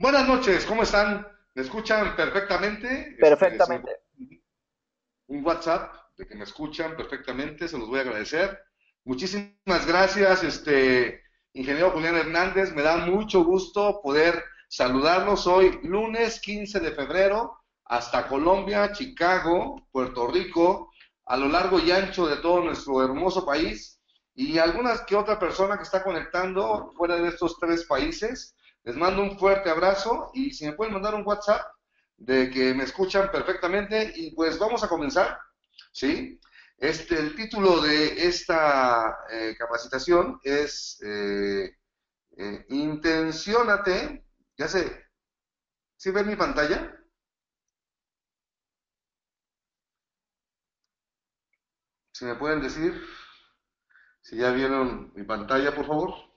Buenas noches, ¿cómo están? ¿Me escuchan perfectamente? Perfectamente. Este, un WhatsApp de que me escuchan perfectamente, se los voy a agradecer. Muchísimas gracias, este ingeniero Julián Hernández. Me da mucho gusto poder saludarlos hoy, lunes 15 de febrero, hasta Colombia, Chicago, Puerto Rico, a lo largo y ancho de todo nuestro hermoso país y algunas que otra persona que está conectando fuera de estos tres países. Les mando un fuerte abrazo y si me pueden mandar un WhatsApp de que me escuchan perfectamente y pues vamos a comenzar, ¿sí? Este, el título de esta eh, capacitación es eh, eh, Intenciónate, ya sé, ¿sí ven mi pantalla? Si me pueden decir si ya vieron mi pantalla, por favor.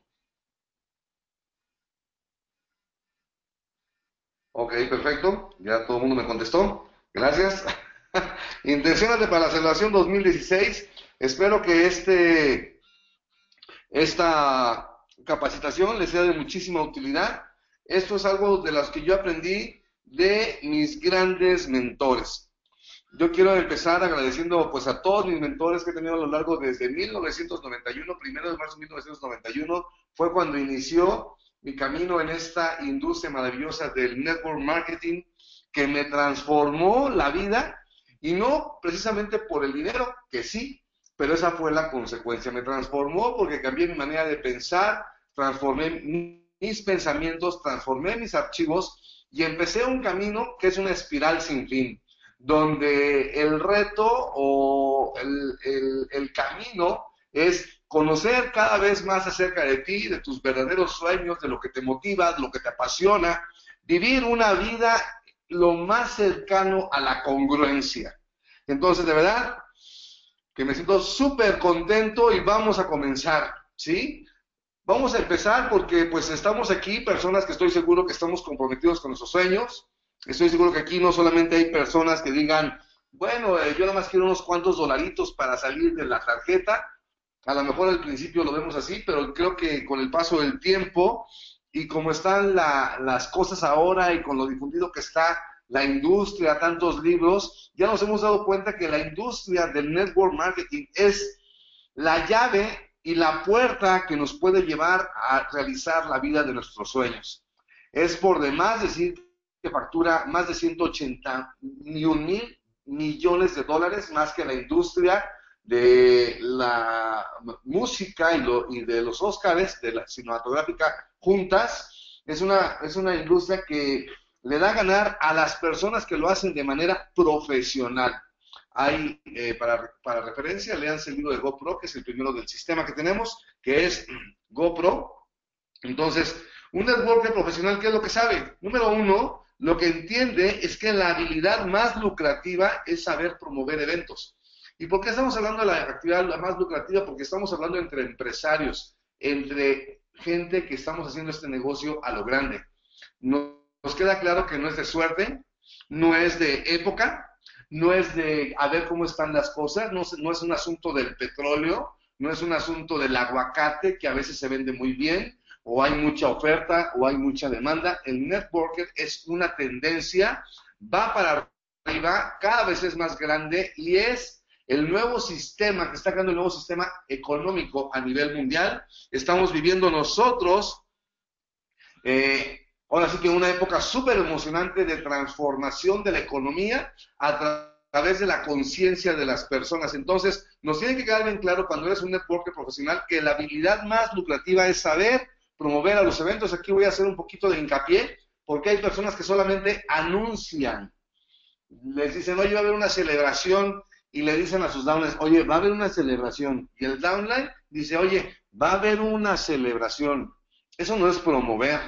Ok, perfecto. Ya todo el mundo me contestó. Gracias. Intenciones para la celebración 2016. Espero que este, esta capacitación les sea de muchísima utilidad. Esto es algo de las que yo aprendí de mis grandes mentores. Yo quiero empezar agradeciendo pues a todos mis mentores que he tenido a lo largo desde 1991, primero de marzo de 1991, fue cuando inició mi camino en esta industria maravillosa del network marketing que me transformó la vida y no precisamente por el dinero, que sí, pero esa fue la consecuencia. Me transformó porque cambié mi manera de pensar, transformé mis pensamientos, transformé mis archivos y empecé un camino que es una espiral sin fin, donde el reto o el, el camino es conocer cada vez más acerca de ti, de tus verdaderos sueños, de lo que te motiva, de lo que te apasiona, vivir una vida lo más cercano a la congruencia. Entonces, de verdad, que me siento súper contento y vamos a comenzar, ¿sí? Vamos a empezar porque pues estamos aquí, personas que estoy seguro que estamos comprometidos con nuestros sueños. Estoy seguro que aquí no solamente hay personas que digan, bueno, eh, yo nada más quiero unos cuantos dolaritos para salir de la tarjeta. A lo mejor al principio lo vemos así, pero creo que con el paso del tiempo y como están las cosas ahora y con lo difundido que está la industria, tantos libros, ya nos hemos dado cuenta que la industria del network marketing es la llave y la puerta que nos puede llevar a realizar la vida de nuestros sueños. Es por demás decir que factura más de 180 mil millones de dólares más que la industria de la música y, de los Óscares, de la cinematográfica juntas, es una, es una industria que le da a ganar a las personas que lo hacen de manera profesional. Hay, eh, para, para referencia, leanse el libro de GoPro, que es el primero del sistema que tenemos, que es GoPro. Entonces, un networker profesional, ¿qué es lo que sabe? Número uno, lo que entiende es que la habilidad más lucrativa es saber promover eventos. ¿Y por qué estamos hablando de la actividad más lucrativa? Porque estamos hablando entre empresarios, entre gente que estamos haciendo este negocio a lo grande. Nos queda claro que no es de suerte, no es de época, no es de a ver cómo están las cosas, no, no es un asunto del petróleo, no es un asunto del aguacate que a veces se vende muy bien, o hay mucha oferta o hay mucha demanda. El networker es una tendencia, va para arriba, cada vez es más grande y es el nuevo sistema que está creando el nuevo sistema económico a nivel mundial. Estamos viviendo nosotros, eh, ahora sí que una época súper emocionante de transformación de la economía a través de la conciencia de las personas. Entonces, nos tiene que quedar bien claro cuando eres un networker profesional que la habilidad más lucrativa es saber promover a los eventos. Aquí voy a hacer un poquito de hincapié porque hay personas que solamente anuncian. Les dicen, oye, va a haber una celebración y le dicen a sus downlines, oye, va a haber una celebración. Y el downline dice, oye, va a haber una celebración. Eso no es promover.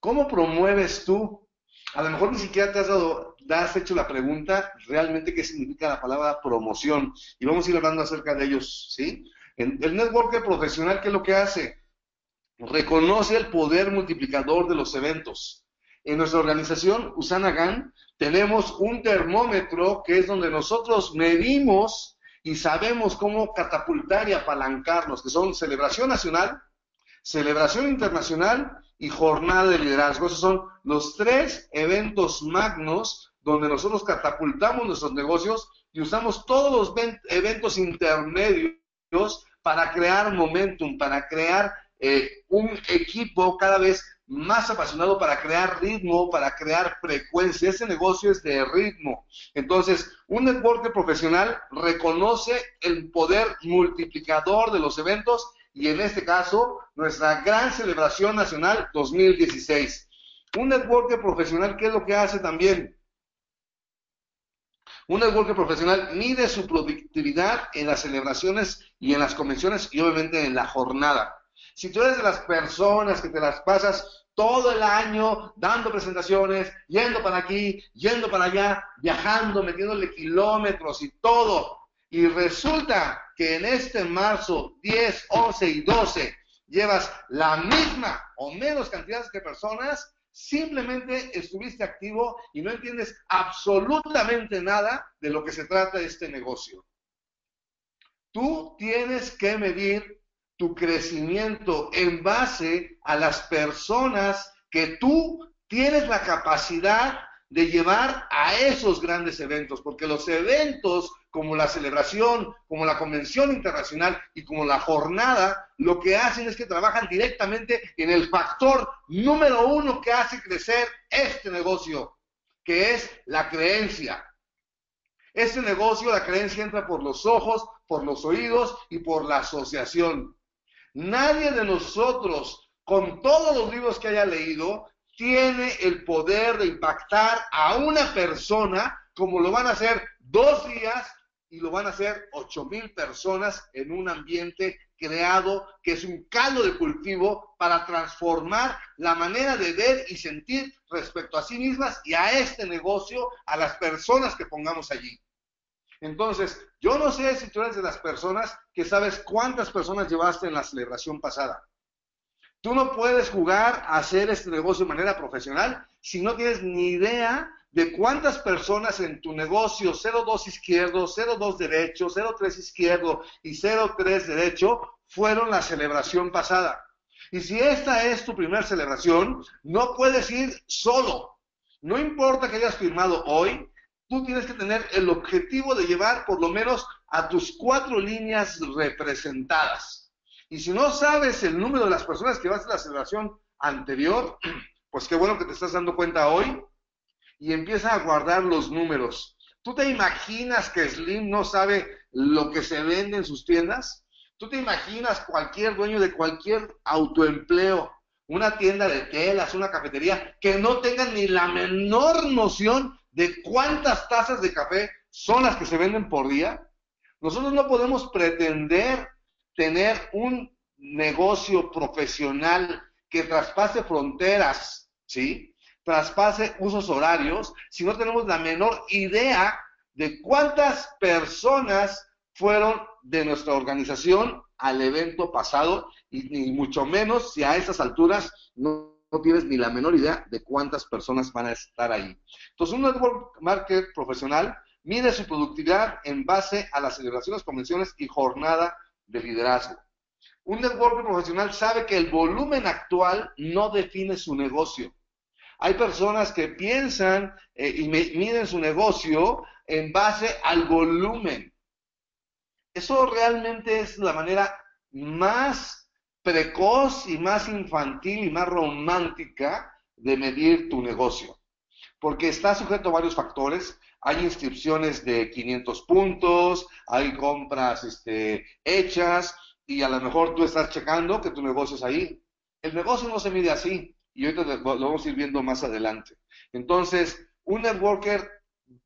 ¿Cómo promueves tú? A lo mejor ni siquiera te has dado, has hecho la pregunta realmente qué significa la palabra promoción. Y vamos a ir hablando acerca de ellos, ¿sí? el networker profesional, ¿qué es lo que hace? Reconoce el poder multiplicador de los eventos. En nuestra organización, Usana GAN, tenemos un termómetro que es donde nosotros medimos y sabemos cómo catapultar y apalancarnos, que son celebración nacional, celebración internacional y jornada de liderazgo. Esos son los tres eventos magnos donde nosotros catapultamos nuestros negocios y usamos todos los eventos intermedios para crear momentum, para crear eh, un equipo cada vez más apasionado para crear ritmo, para crear frecuencia. Ese negocio es de ritmo. Entonces, un networker profesional reconoce el poder multiplicador de los eventos y en este caso, nuestra gran celebración nacional 2016. Un networker profesional, ¿qué es lo que hace también? Un networker profesional mide su productividad en las celebraciones y en las convenciones y obviamente en la jornada. Si tú eres de las personas que te las pasas todo el año dando presentaciones, yendo para aquí, yendo para allá, viajando, metiéndole kilómetros y todo, y resulta que en este marzo 10, 11 y 12 llevas la misma o menos cantidad de personas, simplemente estuviste activo y no entiendes absolutamente nada de lo que se trata este negocio. Tú tienes que medir tu crecimiento en base a las personas que tú tienes la capacidad de llevar a esos grandes eventos, porque los eventos como la celebración, como la convención internacional y como la jornada, lo que hacen es que trabajan directamente en el factor número uno que hace crecer este negocio, que es la creencia. Este negocio, la creencia entra por los ojos, por los oídos y por la asociación. Nadie de nosotros, con todos los libros que haya leído, tiene el poder de impactar a una persona como lo van a hacer dos días y lo van a hacer ocho mil personas en un ambiente creado que es un caldo de cultivo para transformar la manera de ver y sentir respecto a sí mismas y a este negocio, a las personas que pongamos allí. Entonces, yo no sé si tú eres de las personas que sabes cuántas personas llevaste en la celebración pasada. Tú no puedes jugar a hacer este negocio de manera profesional si no tienes ni idea de cuántas personas en tu negocio 02 izquierdo, 02 derecho, 03 izquierdo y 03 derecho fueron la celebración pasada. Y si esta es tu primera celebración, no puedes ir solo. No importa que hayas firmado hoy, tú tienes que tener el objetivo de llevar por lo menos a tus cuatro líneas representadas. Y si no sabes el número de las personas que vas a la celebración anterior, pues qué bueno que te estás dando cuenta hoy y empieza a guardar los números. ¿Tú te imaginas que Slim no sabe lo que se vende en sus tiendas? ¿Tú te imaginas cualquier dueño de cualquier autoempleo, una tienda de telas, una cafetería, que no tenga ni la menor noción de cuántas tazas de café son las que se venden por día, nosotros no podemos pretender tener un negocio profesional que traspase fronteras, ¿sí? Traspase usos horarios, si no tenemos la menor idea de cuántas personas fueron de nuestra organización al evento pasado y mucho menos si a esas alturas no no tienes ni la menor idea de cuántas personas van a estar ahí. Entonces, un network marketer profesional mide su productividad en base a las celebraciones, convenciones y jornada de liderazgo. Un network profesional sabe que el volumen actual no define su negocio. Hay personas que piensan eh, y miden su negocio en base al volumen. Eso realmente es la manera más precoz y más infantil y más romántica de medir tu negocio. Porque está sujeto a varios factores. Hay inscripciones de 500 puntos, hay compras este, hechas y a lo mejor tú estás checando que tu negocio es ahí. El negocio no se mide así y ahorita lo vamos a ir viendo más adelante. Entonces, un networker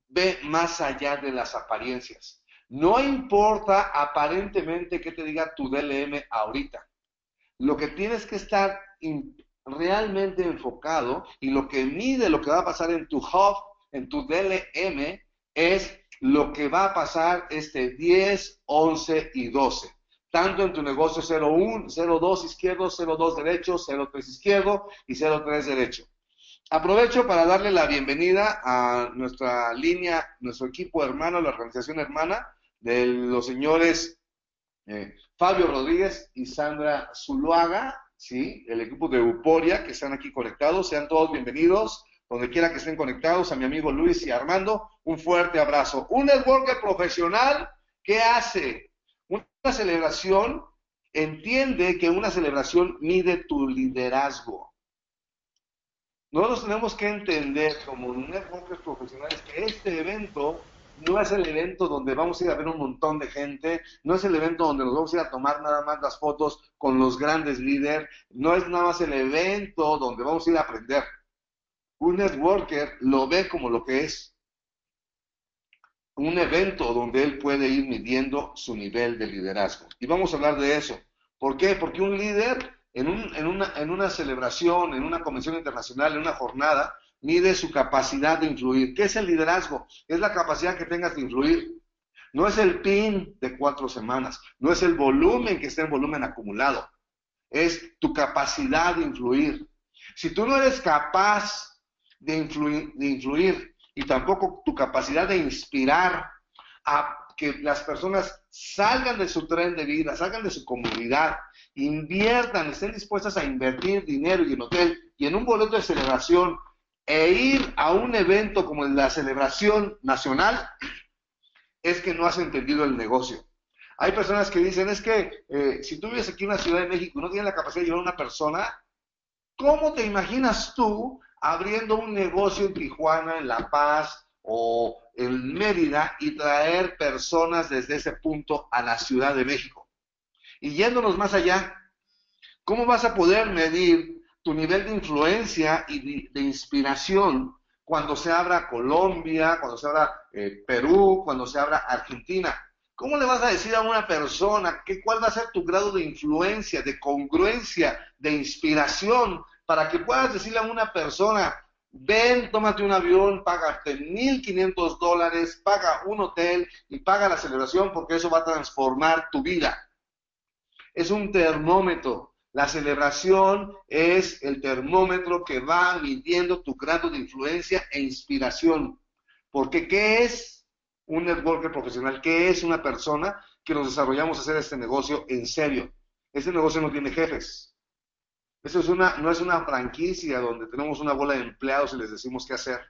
ve más allá de las apariencias. No importa aparentemente qué te diga tu DLM ahorita lo que tienes que estar realmente enfocado y lo que mide lo que va a pasar en tu hub, en tu DLM, es lo que va a pasar este 10, 11 y 12. Tanto en tu negocio 01, 02 izquierdo, 02 derecho, 03 izquierdo y 03 derecho. Aprovecho para darle la bienvenida a nuestra línea, nuestro equipo hermano, la organización hermana de los señores eh, Fabio Rodríguez y Sandra Zuluaga. ¿sí? El equipo de Euporia que están aquí conectados, sean todos bienvenidos, donde quiera que estén conectados, a mi amigo Luis y Armando, un fuerte abrazo. Un networker profesional, ¿qué hace? Una celebración, entiende que una celebración mide tu liderazgo. Nosotros tenemos que entender como networkers profesionales que este evento no es el evento donde vamos a ir a ver un montón de gente, no es el evento donde nos vamos a ir a tomar nada más las fotos con los grandes líderes, no es nada más el evento donde vamos a ir a aprender. Un networker lo ve como lo que es. Un evento donde él puede ir midiendo su nivel de liderazgo. Y vamos a hablar de eso. ¿Por qué? Porque un líder en, en, una, una celebración, en una convención internacional, en una jornada, mide su capacidad de influir. ¿Qué es el liderazgo? Es la capacidad que tengas de influir. No es el pin de cuatro semanas, no es el volumen que esté en volumen acumulado, es tu capacidad de influir. Si tú no eres capaz de influir, de influir y tampoco tu capacidad de inspirar a que las personas salgan de su tren de vida, salgan de su comunidad, inviertan, estén dispuestas a invertir dinero y en hotel y en un boleto de celebración e ir a un evento como la celebración nacional es que no has entendido el negocio. Hay personas que dicen, es que eh, si tú vives aquí en la Ciudad de México y no tienes la capacidad de llevar a una persona, ¿cómo te imaginas tú abriendo un negocio en Tijuana, en La Paz o en Mérida y traer personas desde ese punto a la Ciudad de México? Y yéndonos más allá, ¿cómo vas a poder medir tu nivel de influencia y de, inspiración cuando se abra Colombia, cuando se abra eh, Perú, cuando se abra Argentina. ¿Cómo le vas a decir a una persona que, cuál va a ser tu grado de influencia, de congruencia, de inspiración, para que puedas decirle a una persona, ven, tómate un avión, págate 1.500 dólares, paga un hotel y paga la celebración porque eso va a transformar tu vida? Es un termómetro la celebración es el termómetro que va midiendo tu grado de influencia e inspiración. Porque ¿qué es un networker profesional? ¿Qué es una persona que nos desarrollamos a hacer este negocio en serio? Este negocio no tiene jefes. Eso es una, no es una franquicia donde tenemos una bola de empleados y les decimos qué hacer.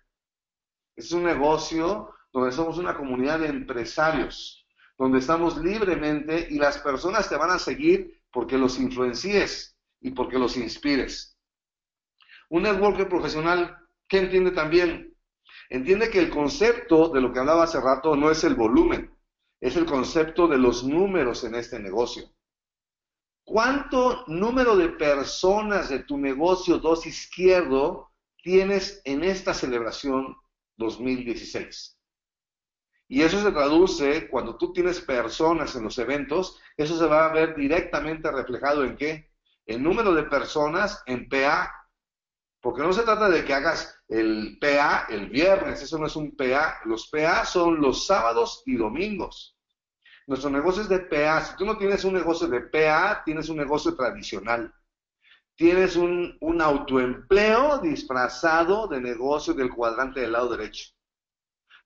Es un negocio donde somos una comunidad de empresarios, donde estamos libremente y las personas te van a seguir porque los influencies y porque los inspires. Un networker profesional, ¿qué entiende también? Entiende que el concepto de lo que hablaba hace rato no es el volumen, es el concepto de los números en este negocio. ¿Cuánto número de personas de tu negocio dos izquierdo tienes en esta celebración 2016? Y eso se traduce, cuando tú tienes personas en los eventos, eso se va a ver directamente reflejado en qué? En número de personas en PA. Porque no se trata de que hagas el PA el viernes, eso no es un PA. Los PA son los sábados y domingos. Nuestro negocio es de PA. Si tú no tienes un negocio de PA, tienes un negocio tradicional. Tienes un, un autoempleo disfrazado de negocio del cuadrante del lado derecho.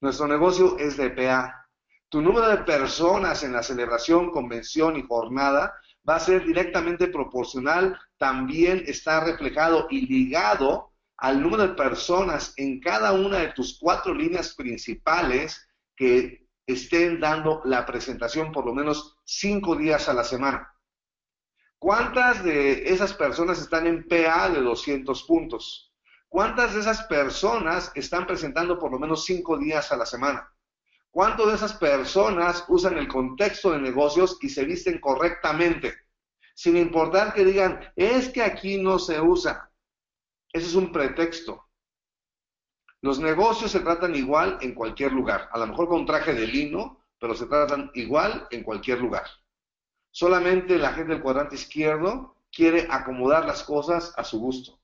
Nuestro negocio es de PA. Tu número de personas en la celebración, convención y jornada va a ser directamente proporcional, también está reflejado y ligado al número de personas en cada una de tus cuatro líneas principales que estén dando la presentación por lo menos cinco días a la semana. ¿Cuántas de esas personas están en PA de 200 puntos? ¿Cuántas de esas personas están presentando por lo menos cinco días a la semana? ¿Cuántas de esas personas usan el contexto de negocios y se visten correctamente? Sin importar que digan, es que aquí no se usa. Ese es un pretexto. Los negocios se tratan igual en cualquier lugar. A lo mejor con traje de lino, pero se tratan igual en cualquier lugar. Solamente la gente del cuadrante izquierdo quiere acomodar las cosas a su gusto.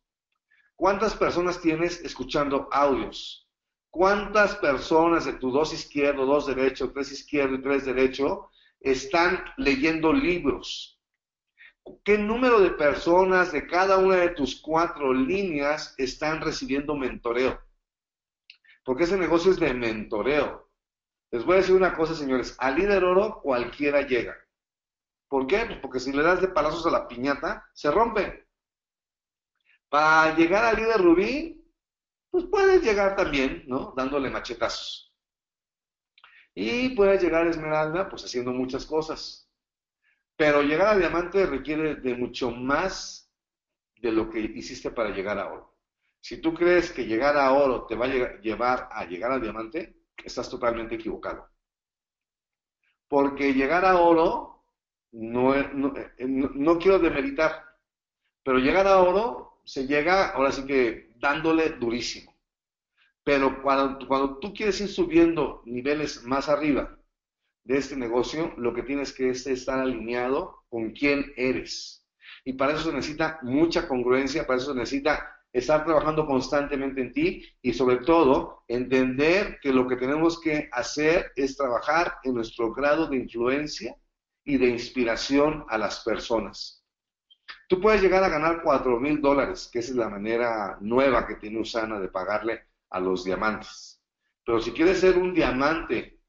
¿Cuántas personas tienes escuchando audios? ¿Cuántas personas de tu dos izquierdo, dos derecho, tres izquierdo y tres derecho están leyendo libros? ¿Qué número de personas de cada una de tus cuatro líneas están recibiendo mentoreo? Porque ese negocio es de mentoreo. Les voy a decir una cosa, señores. Al líder oro cualquiera llega. ¿Por qué? Porque si le das de palazos a la piñata, se rompe. Para llegar al líder rubí, pues puedes llegar también, ¿no? Dándole machetazos. Y puedes llegar a esmeralda, pues haciendo muchas cosas. Pero llegar a diamante requiere de mucho más de lo que hiciste para llegar a oro. Si tú crees que llegar a oro te va a llevar a llegar a diamante, estás totalmente equivocado. Porque llegar a oro, no, no, no quiero demeritar, pero llegar a oro se llega, ahora sí que dándole durísimo. Pero cuando, cuando tú quieres ir subiendo niveles más arriba de este negocio, lo que tienes que es estar alineado con quién eres. Y para eso se necesita mucha congruencia, para eso se necesita estar trabajando constantemente en ti y sobre todo entender que lo que tenemos que hacer es trabajar en nuestro grado de influencia y de inspiración a las personas. Tú puedes llegar a ganar 4 mil dólares, que esa es la manera nueva que tiene Usana de pagarle a los diamantes. Pero si quieres ser un diamante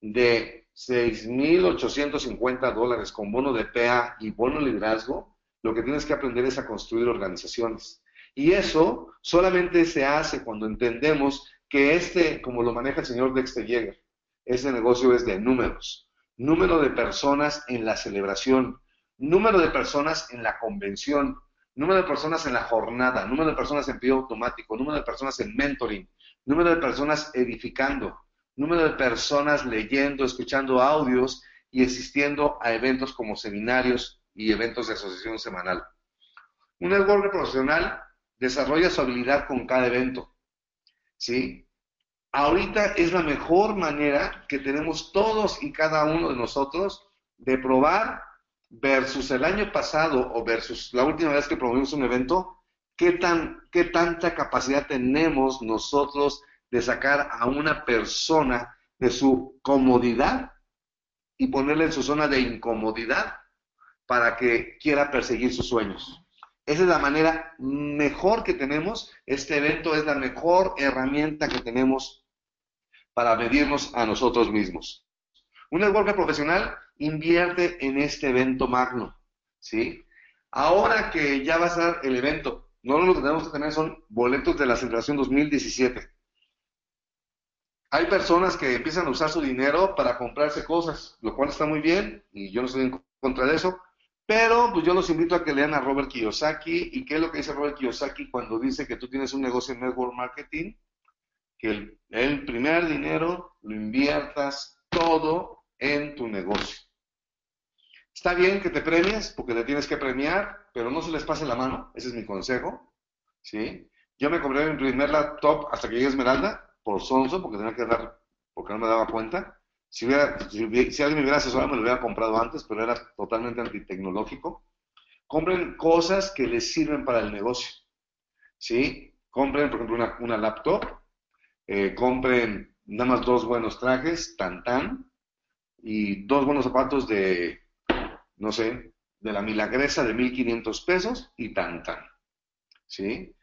de 6.850 dólares con bono de PA y bono liderazgo, lo que tienes que aprender es a construir organizaciones. Y eso solamente se hace cuando entendemos que este, como lo maneja el señor Dexter Yeager, ese negocio es de números. Número de personas en la celebración, número de personas en la convención, número de personas en la jornada, número de personas en pedido automático, número de personas en mentoring, número de personas edificando, número de personas leyendo, escuchando audios y asistiendo a eventos como seminarios y eventos de asociación semanal. Un network profesional desarrolla su habilidad con cada evento. ¿Sí? Ahorita es la mejor manera que tenemos todos y cada uno de nosotros de probar versus el año pasado o versus la última vez que promovimos un evento, qué, tan, qué tanta capacidad tenemos nosotros de sacar a una persona de su comodidad y ponerle en su zona de incomodidad para que quiera perseguir sus sueños. Esa es la manera mejor que tenemos. Este evento es la mejor herramienta que tenemos para medirnos a nosotros mismos. Un networker profesional invierte en este evento magno, ¿sí? Ahora que ya va a ser el evento, no lo que tenemos que tener son boletos de la celebración 2017. Hay personas que empiezan a usar su dinero para comprarse cosas, lo cual está muy bien, y yo no estoy en contra de eso, pero pues yo los invito a que lean a Robert Kiyosaki. ¿Y qué es lo que dice Robert Kiyosaki cuando dice que tú tienes un negocio en network marketing? Que el, primer dinero lo inviertas todo en tu negocio. Está bien que te premies, porque te tienes que premiar, pero no se les pase la mano, ese es mi consejo. ¿sí? Yo me compré mi primer laptop hasta que llegué a Esmeralda, por sonso, porque tenía que dar, porque no me daba cuenta. Si, hubiera, si, alguien me hubiera asesorado, me lo hubiera comprado antes, pero era totalmente antitecnológico. Compren cosas que les sirven para el negocio. ¿Sí? Compren, por ejemplo, una, una laptop. Eh, compren nada más dos buenos trajes, tan tan. Y dos buenos zapatos de, no sé, de la milagresa de 1500 pesos y tan tan. ¿Sí?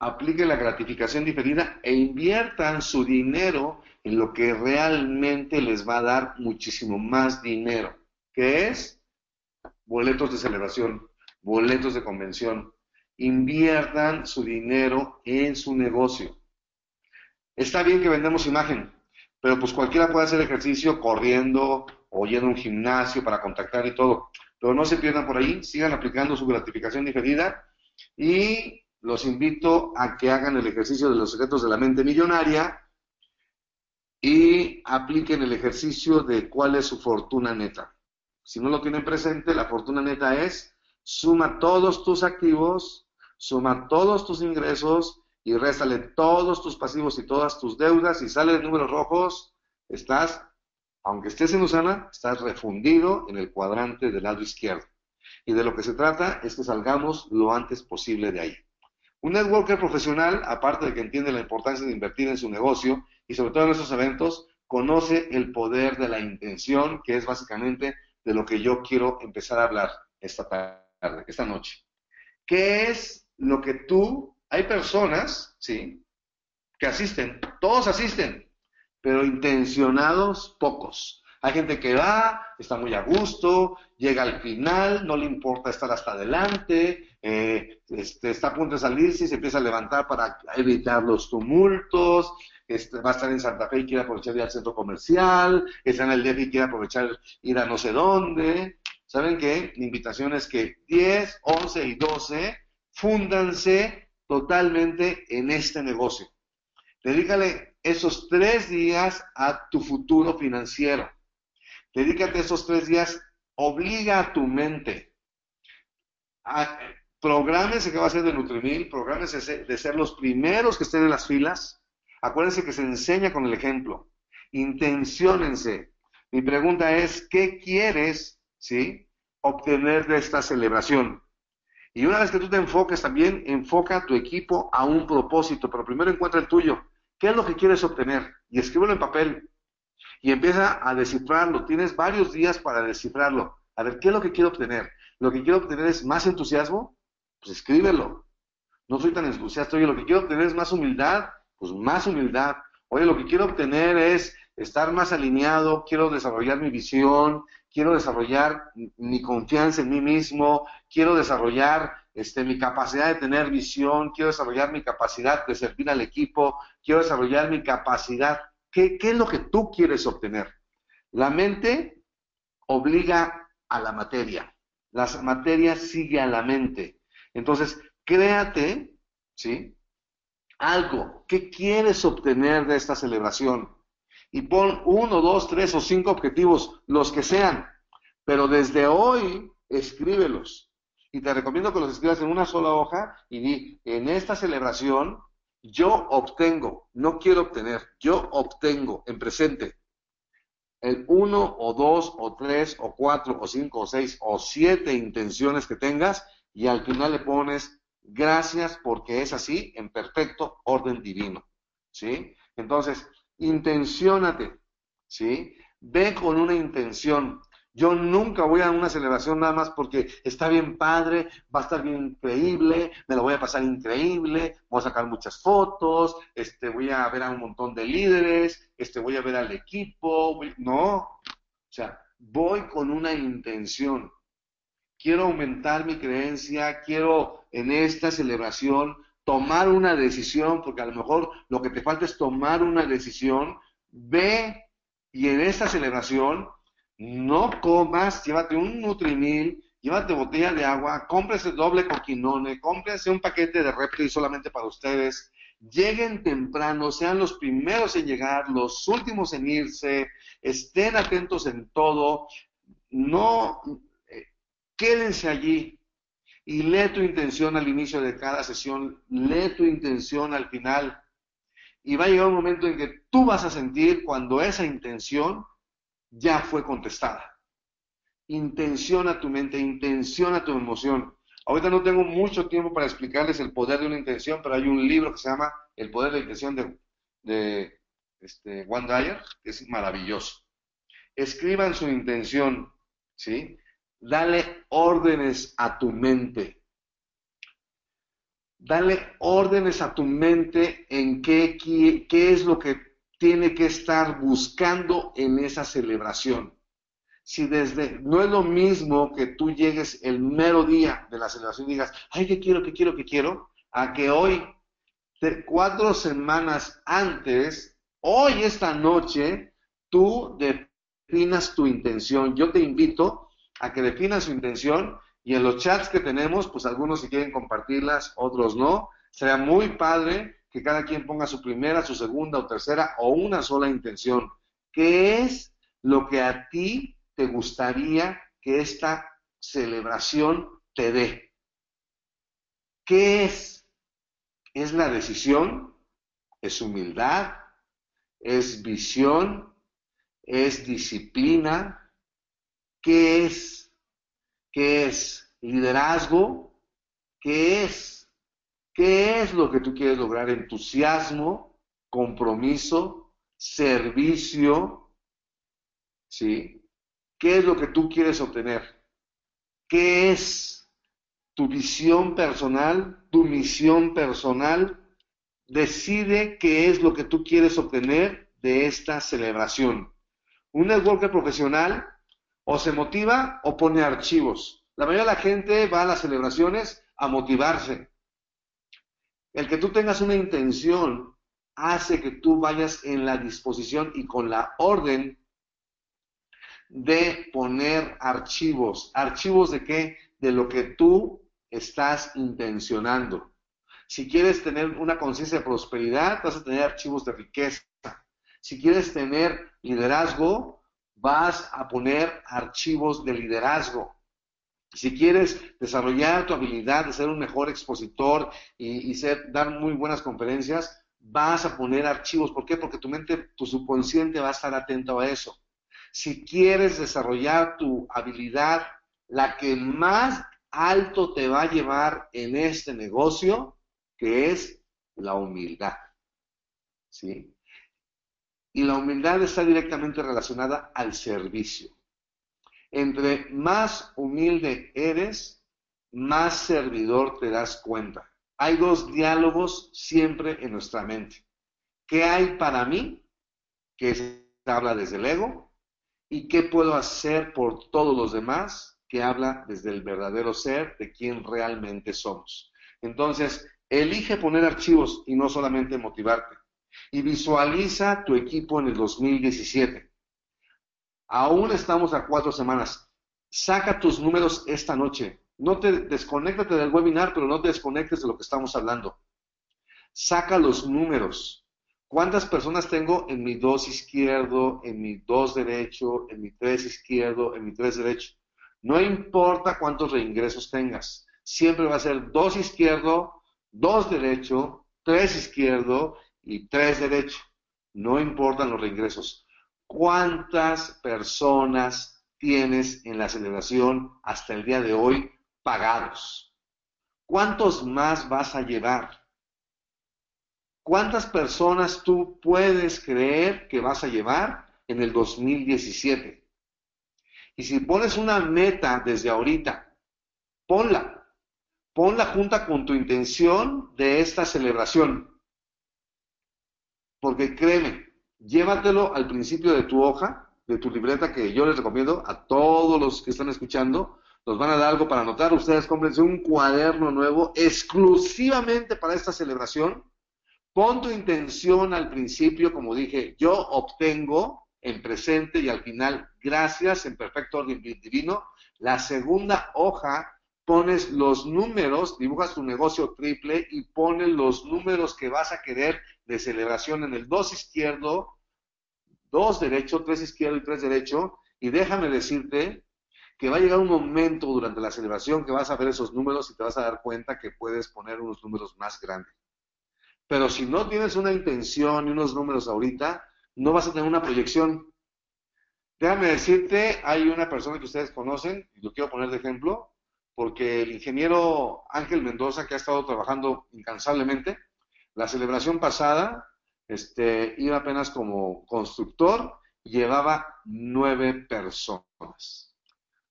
Apliquen la gratificación diferida e inviertan su dinero en lo que realmente les va a dar muchísimo más dinero, que es boletos de celebración, boletos de convención. Inviertan su dinero en su negocio. Está bien que vendemos imagen, pero pues cualquiera puede hacer ejercicio corriendo o yendo a un gimnasio para contactar y todo. Pero no se pierdan por ahí, sigan aplicando su gratificación diferida y los invito a que hagan el ejercicio de los secretos de la mente millonaria y apliquen el ejercicio de cuál es su fortuna neta. Si no lo tienen presente, la fortuna neta es suma todos tus activos, suma todos tus ingresos y réstale todos tus pasivos y todas tus deudas y sale de números rojos, estás, aunque estés en Usana, estás refundido en el cuadrante del lado izquierdo. Y de lo que se trata es que salgamos lo antes posible de ahí. Un networker profesional, aparte de que entiende la importancia de invertir en su negocio y sobre todo en estos eventos, conoce el poder de la intención, que es básicamente de lo que yo quiero empezar a hablar esta tarde, esta noche. ¿Qué es lo que tú, hay personas, sí, que asisten, todos asisten, pero intencionados pocos. Hay gente que va, está muy a gusto, llega al final, no le importa estar hasta adelante, eh, este, está a punto de salirse y se empieza a levantar para evitar los tumultos, este, va a estar en Santa Fe y quiere aprovechar ir al centro comercial, está en el DF y quiere aprovechar ir a no sé dónde. ¿Saben qué? Mi invitación es que 10, 11 y 12 fúndanse totalmente en este negocio. Dedícale esos tres días a tu futuro financiero. Dedícate esos tres días, obliga a tu mente. A, prográmese que va a ser de Nutrimil, prográmese de ser los primeros que estén en las filas. Acuérdense que se enseña con el ejemplo. Intenciónense. Mi pregunta es, ¿qué quieres, sí, obtener de esta celebración? Y una vez que tú te enfoques también, enfoca tu equipo a un propósito, pero primero encuentra el tuyo. ¿Qué es lo que quieres obtener? Y escríbelo en papel. Y empieza a descifrarlo. Tienes varios días para descifrarlo. A ver, ¿qué es lo que quiero obtener? ¿Lo que quiero obtener es más entusiasmo? Pues escríbelo. No soy tan entusiasta. Oye, lo que quiero obtener es más humildad. Pues más humildad. Oye, lo que quiero obtener es estar más alineado, quiero desarrollar mi visión, quiero desarrollar mi confianza en mí mismo, quiero desarrollar este, mi capacidad de tener visión, quiero desarrollar mi capacidad de servir al equipo, quiero desarrollar mi capacidad. ¿Qué, qué es lo que tú quieres obtener? La mente obliga a la materia. La materia sigue a la mente. Entonces, créate, ¿sí? Algo. ¿Qué quieres obtener de esta celebración? y pon uno, dos, tres o cinco objetivos, los que sean, pero desde hoy escríbelos. Y te recomiendo que los escribas en una sola hoja y di, en esta celebración yo obtengo, no quiero obtener, yo obtengo en presente el uno o dos o tres o cuatro o cinco o seis o siete intenciones que tengas y al final le pones gracias porque es así en perfecto orden divino. ¿Sí? Entonces, intenciónate, ¿sí? Ve con una intención. Yo nunca voy a una celebración nada más porque está bien padre, va a estar bien increíble, me lo voy a pasar increíble, voy a sacar muchas fotos, este, voy a ver a un montón de líderes, este, voy a ver al equipo, no, o sea, voy con una intención. Quiero aumentar mi creencia, quiero en esta celebración tomar una decisión, porque a lo mejor lo que te falta es tomar una decisión, ve y en esta celebración no comas, llévate un Nutrimil, llévate botella de agua, cómprese doble coquinone, cómprese un paquete de reptil solamente para ustedes, lleguen temprano, sean los primeros en llegar, los últimos en irse, estén atentos en todo, no, eh, quédense allí, y lee tu intención al inicio de cada sesión, lee tu intención al final. Y va a llegar un momento en que tú vas a sentir cuando esa intención ya fue contestada. Intenciona tu mente, intenciona tu emoción. Ahorita no tengo mucho tiempo para explicarles el poder de una intención, pero hay un libro que se llama El poder de la intención de, de este, One Dyer, que es maravilloso. Escriban su intención, ¿sí? Dale órdenes a tu mente. Dale órdenes a tu mente en qué, qué, es lo que tiene que estar buscando en esa celebración. Si desde, no es lo mismo que tú llegues el mero día de la celebración y digas, ay, ¿qué quiero, qué quiero, qué quiero? A que hoy, cuatro semanas antes, hoy, esta noche, tú definas tu intención. Yo te invito a que definan su intención y en los chats que tenemos, pues algunos si quieren compartirlas, otros no. Sería muy padre que cada quien ponga su primera, su segunda o tercera o una sola intención. ¿Qué es lo que a ti te gustaría que esta celebración te dé? ¿Qué es? ¿Es la decisión? ¿Es humildad? ¿Es visión? ¿Es disciplina? ¿Qué es? ¿Qué es liderazgo? ¿Qué es? ¿Qué es lo que tú quieres lograr? Entusiasmo, compromiso, servicio, ¿sí? ¿Qué es lo que tú quieres obtener? ¿Qué es tu visión personal, tu misión personal? Decide qué es lo que tú quieres obtener de esta celebración. Un networker profesional o se motiva o pone archivos. La mayoría de la gente va a las celebraciones a motivarse. El que tú tengas una intención hace que tú vayas en la disposición y con la orden de poner archivos. ¿Archivos de qué? De lo que tú estás intencionando. Si quieres tener una conciencia de prosperidad, vas a tener archivos de riqueza. Si quieres tener liderazgo, vas a poner archivos de liderazgo. Si quieres desarrollar tu habilidad de ser un mejor expositor y, ser, dar muy buenas conferencias, vas a poner archivos. ¿Por qué? Porque tu mente, tu subconsciente va a estar atento a eso. Si quieres desarrollar tu habilidad, la que más alto te va a llevar en este negocio, que es la humildad. ¿Sí? Y la humildad está directamente relacionada al servicio. Entre más humilde eres, más servidor te das cuenta. Hay dos diálogos siempre en nuestra mente. ¿Qué hay para mí? Que habla desde el ego. ¿Y qué puedo hacer por todos los demás? Que habla desde el verdadero ser de quien realmente somos. Entonces, elige poner archivos y no solamente motivarte. Y visualiza tu equipo en el 2017. Aún estamos a cuatro semanas. Saca tus números esta noche. No te desconéctate del webinar, pero no te desconectes de lo que estamos hablando. Saca los números. ¿Cuántas personas tengo en mi 2 izquierdo, en mi 2 derecho, en mi 3 izquierdo, en mi 3 derecho? No importa cuántos reingresos tengas. Siempre va a ser 2 izquierdo, 2 derecho, 3 izquierdo y 3 derecho. No importan los reingresos. ¿Cuántas personas tienes en la celebración hasta el día de hoy pagados? ¿Cuántos más vas a llevar? ¿Cuántas personas tú puedes creer que vas a llevar en el 2017? Y si pones una meta desde ahorita, ponla. Ponla junta con tu intención de esta celebración. Porque créeme, llévatelo al principio de tu hoja, de tu libreta, que yo les recomiendo a todos los que están escuchando. Nos van a dar algo para anotar. Ustedes cómprense un cuaderno nuevo exclusivamente para esta celebración. Pon tu intención al principio, como dije, yo obtengo en presente y al final, gracias, en perfecto orden divino. La segunda hoja pones los números, dibujas tu negocio triple y pones los números que vas a querer de celebración en el 2 izquierdo, 2 derecho, 3 izquierdo y 3 derecho. Y déjame decirte que va a llegar un momento durante la celebración que vas a ver esos números y te vas a dar cuenta que puedes poner unos números más grandes. Pero si no tienes una intención y unos números ahorita, no vas a tener una proyección. Déjame decirte, hay una persona que ustedes conocen, y lo quiero poner de ejemplo, porque el ingeniero Ángel Mendoza, que ha estado trabajando incansablemente, la celebración pasada este, iba apenas como constructor, llevaba nueve personas.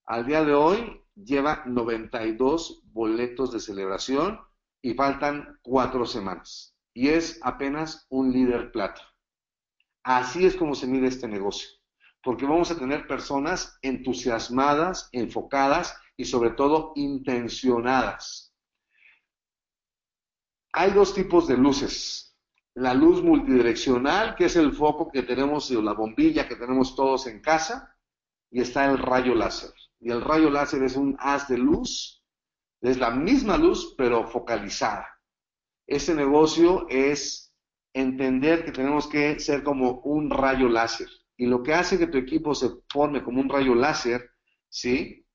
Al día de hoy lleva 92 boletos de celebración y faltan cuatro semanas. Y es apenas un líder plata. Así es como se mide este negocio. Porque vamos a tener personas entusiasmadas, enfocadas y sobre todo intencionadas. Hay dos tipos de luces. La luz multidireccional, que es el foco que tenemos, o la bombilla que tenemos todos en casa, y está el rayo láser. Y el rayo láser es un haz de luz, es la misma luz, pero focalizada. Ese negocio es entender que tenemos que ser como un rayo láser. Y lo que hace que tu equipo se forme como un rayo láser, ¿sí?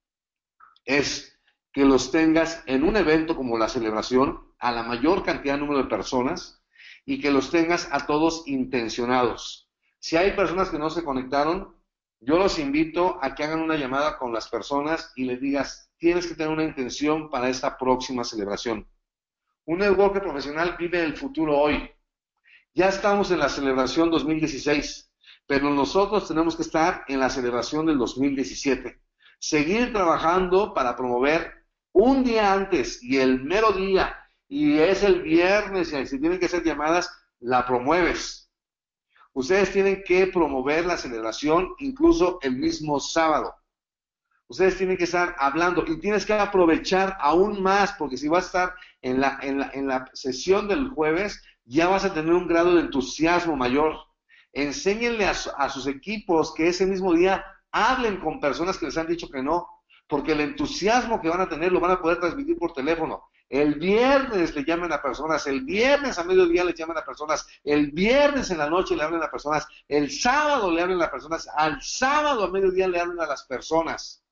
es que los tengas en un evento como la celebración a la mayor cantidad de número de personas y que los tengas a todos intencionados. Si hay personas que no se conectaron, yo los invito a que hagan una llamada con las personas y les digas, tienes que tener una intención para esta próxima celebración. Un networker profesional vive el futuro hoy. Ya estamos en la celebración 2016, pero nosotros tenemos que estar en la celebración del 2017 seguir trabajando para promover un día antes y el mero día, y es el viernes, y si tienen que hacer llamadas, la promueves. Ustedes tienen que promover la celebración incluso el mismo sábado. Ustedes tienen que estar hablando y tienes que aprovechar aún más, porque si vas a estar en la, en la, en la sesión del jueves, ya vas a tener un grado de entusiasmo mayor. Enséñenle a sus equipos que ese mismo día hablen con personas que les han dicho que no, porque el entusiasmo que van a tener lo van a poder transmitir por teléfono. El viernes le llaman a personas, el viernes a mediodía le llaman a personas, el viernes en la noche le hablan a personas, el sábado le hablan a personas, al sábado a mediodía le hablan a las personas.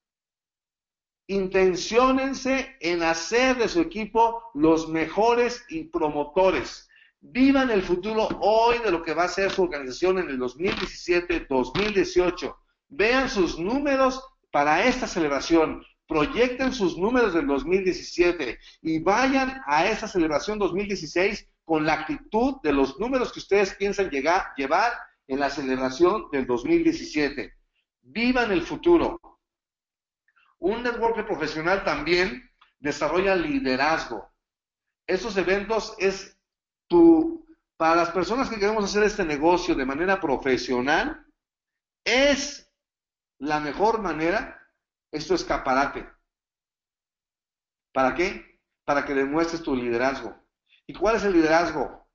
Intenciónense en hacer de su equipo los mejores y promotores. Vivan el futuro hoy de lo que va a ser su organización en el 2017-2018. Vean sus números para esta celebración. Proyecten sus números del 2017 y vayan a esa celebración 2016 con la actitud de los números que ustedes piensan llegar, llevar en la celebración del 2017. Vivan el futuro. Un network profesional también desarrolla liderazgo. Esos eventos es tu, para las personas que queremos hacer este negocio de manera profesional, es la mejor manera, esto escaparate. ¿Para qué? Para que demuestres tu liderazgo. ¿Y cuál es el liderazgo?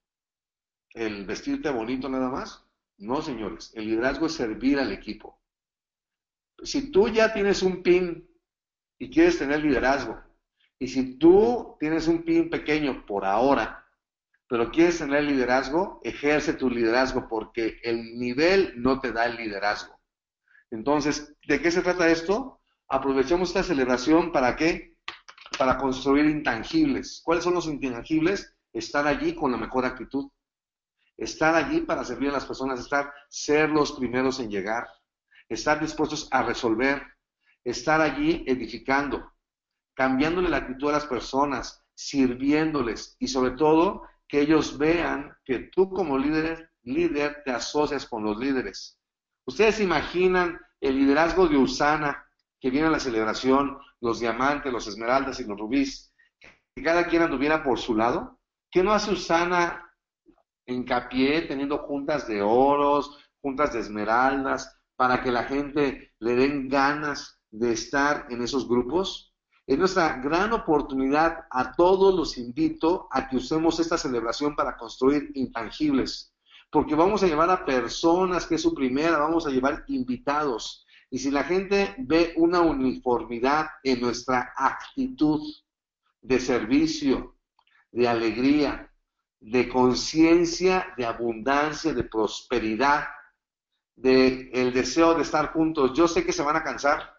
¿El vestirte bonito nada más? No, señores. El liderazgo es servir al equipo. Si tú ya tienes un pin y quieres tener liderazgo. Y si tú tienes un pin pequeño por ahora, pero quieres tener liderazgo, ejerce tu liderazgo porque el nivel no te da el liderazgo. Entonces, ¿de qué se trata esto? Aprovechemos esta celebración para qué? Para construir intangibles. ¿Cuáles son los intangibles? Estar allí con la mejor actitud. Estar allí para servir a las personas, estar, ser los primeros en llegar, estar dispuestos a resolver, estar allí edificando, cambiándole la actitud a las personas, sirviéndoles y sobre todo que ellos vean que tú como líder, líder te asocias con los líderes. Ustedes imaginan el liderazgo de Usana que viene a la celebración, los diamantes, los esmeraldas y los rubíes, que cada quien anduviera por su lado. ¿Qué no hace Usana hincapié teniendo juntas de oros, juntas de esmeraldas, para que la gente le den ganas de estar en esos grupos. Es nuestra gran oportunidad. A todos los invito a que usemos esta celebración para construir intangibles, porque vamos a llevar a personas, que es su primera, vamos a llevar invitados. Y si la gente ve una uniformidad en nuestra actitud de servicio, de alegría, de conciencia, de abundancia, de prosperidad, de el deseo de estar juntos, yo sé que se van a cansar,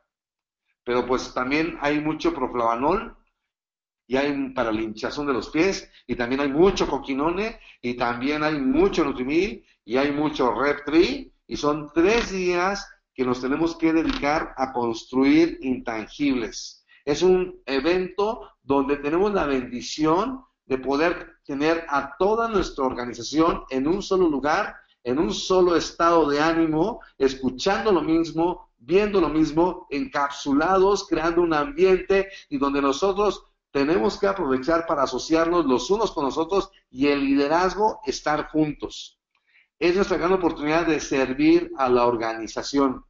pero pues también hay mucho proflavanol y hay para la hinchazón de los pies y también hay mucho coquinone y también hay mucho nutrimil y hay mucho reptri y son tres días que nos tenemos que dedicar a construir intangibles. Es un evento donde tenemos la bendición de poder tener a toda nuestra organización en un solo lugar, en un solo estado de ánimo, escuchando lo mismo, viendo lo mismo, encapsulados, creando un ambiente y donde nosotros tenemos que aprovechar para asociarnos los unos con los otros y el liderazgo estar juntos. Es nuestra gran oportunidad de servir a la organización.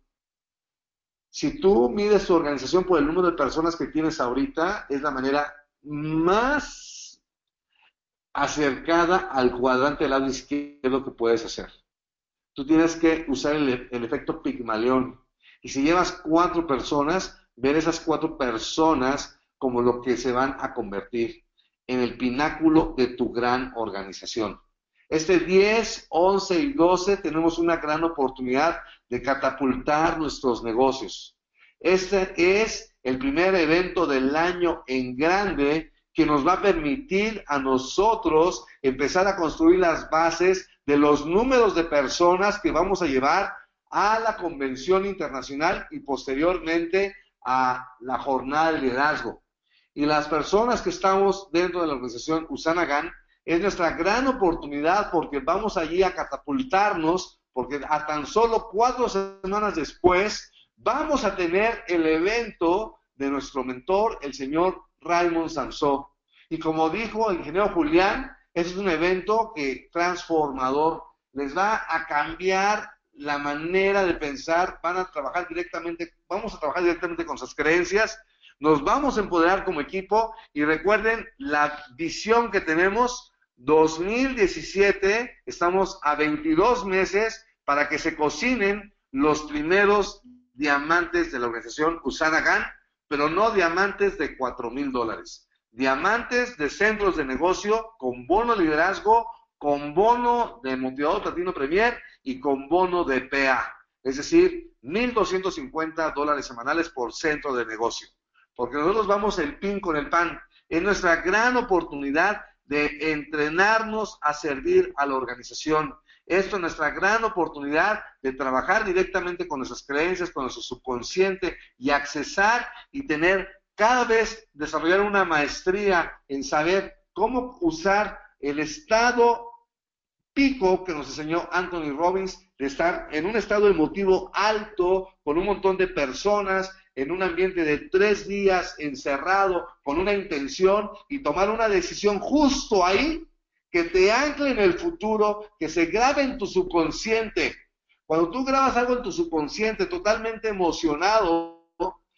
Si tú mides tu organización por el número de personas que tienes ahorita, es la manera más acercada al cuadrante del lado izquierdo que puedes hacer. Tú tienes que usar el, efecto Pigmalión. Y si llevas cuatro personas, ver esas cuatro personas como lo que se van a convertir en el pináculo de tu gran organización. Este 10, 11 y 12 tenemos una gran oportunidad de catapultar nuestros negocios. Este es el primer evento del año en grande que nos va a permitir a nosotros empezar a construir las bases de los números de personas que vamos a llevar a la convención internacional y posteriormente a la jornada de liderazgo. Y las personas que estamos dentro de la organización Usanagan es nuestra gran oportunidad porque vamos allí a catapultarnos, porque a tan solo cuatro semanas después vamos a tener el evento de nuestro mentor, el señor Raymond Sansó. Y como dijo el ingeniero Julián, ese es un evento que transformador les va a cambiar la manera de pensar, van a trabajar directamente, vamos a trabajar directamente con sus creencias, nos vamos a empoderar como equipo y recuerden la visión que tenemos, 2017, estamos a 22 meses para que se cocinen los primeros diamantes de la organización Usana GAN, pero no diamantes de 4 mil dólares, diamantes de centros de negocio con bono liderazgo, con bono de motivador platino premier y con bono de PA, es decir, 1.250 dólares semanales por centro de negocio porque nosotros vamos el pin con el pan. Es nuestra gran oportunidad de entrenarnos a servir a la organización. Esto es nuestra gran oportunidad de trabajar directamente con nuestras creencias, con nuestro subconsciente y accesar y tener cada vez desarrollar una maestría en saber cómo usar el estado pico que nos enseñó Anthony Robbins de estar en un estado emotivo alto con un montón de personas en un ambiente de tres días encerrado con una intención y tomar una decisión justo ahí que te ancle en el futuro, que se grabe en tu subconsciente. Cuando tú grabas algo en tu subconsciente totalmente emocionado,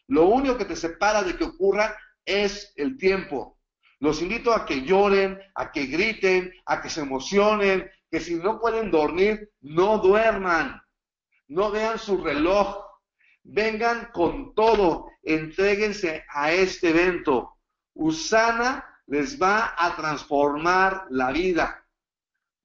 lo único que te separa de que ocurra es el tiempo. Los invito a que lloren, a que griten, a que se emocionen, que si no pueden dormir, no duerman. No vean su reloj, Vengan con todo, entréguense a este evento. Usana les va a transformar la vida.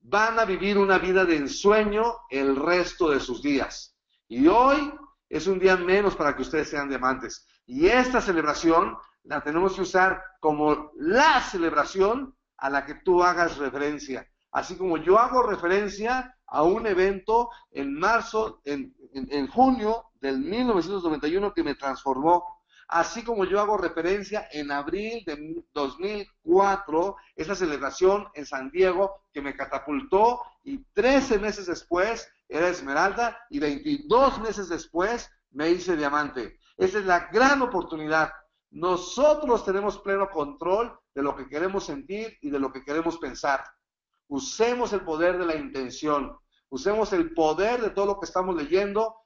Van a vivir una vida de ensueño el resto de sus días. Y hoy es un día menos para que ustedes sean diamantes. Y esta celebración la tenemos que usar como la celebración a la que tú hagas referencia. Así como yo hago referencia a un evento en marzo, en, en junio del 1991 que me transformó. Así como yo hago referencia en abril de 2004, esa celebración en San Diego que me catapultó y 13 meses después era esmeralda y 22 meses después me hice diamante. Esa es la gran oportunidad. Nosotros tenemos pleno control de lo que queremos sentir y de lo que queremos pensar. Usemos el poder de la intención, usemos el poder de todo lo que estamos leyendo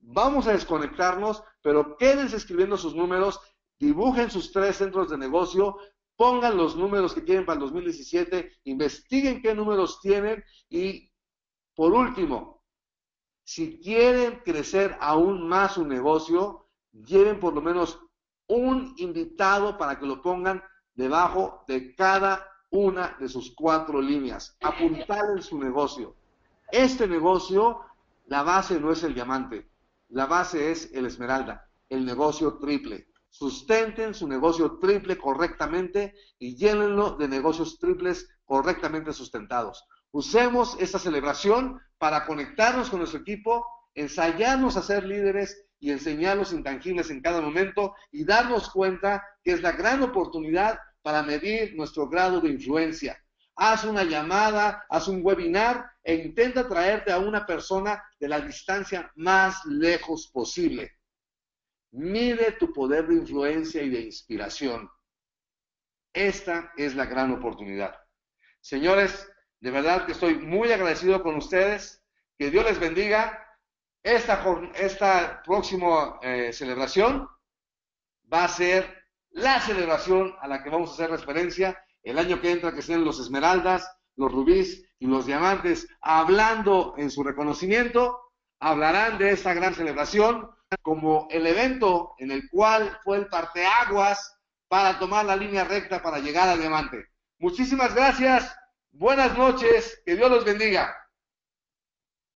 Vamos a desconectarnos, pero quédense escribiendo sus números, dibujen sus tres centros de negocio, pongan los números que quieren para el 2017, investiguen qué números tienen y, por último, si quieren crecer aún más su negocio, lleven por lo menos un invitado para que lo pongan debajo de cada una de sus cuatro líneas. Apuntar en su negocio. Este negocio, la base no es el diamante. La base es el esmeralda, el negocio triple. Sustenten su negocio triple correctamente y llénenlo de negocios triples correctamente sustentados. Usemos esta celebración para conectarnos con nuestro equipo, ensayarnos a ser líderes y enseñar los intangibles en cada momento y darnos cuenta que es la gran oportunidad para medir nuestro grado de influencia haz una llamada, haz un webinar e intenta traerte a una persona de la distancia más lejos posible. Mide tu poder de influencia y de inspiración. Esta es la gran oportunidad. Señores, de verdad que estoy muy agradecido con ustedes. Que Dios les bendiga. Esta, esta próxima eh, celebración va a ser la celebración a la que vamos a hacer referencia el año que entra que sean los esmeraldas, los rubíes y los diamantes, hablando en su reconocimiento, hablarán de esta gran celebración como el evento en el cual fue el parteaguas para tomar la línea recta para llegar al diamante. Muchísimas gracias, buenas noches, que Dios los bendiga.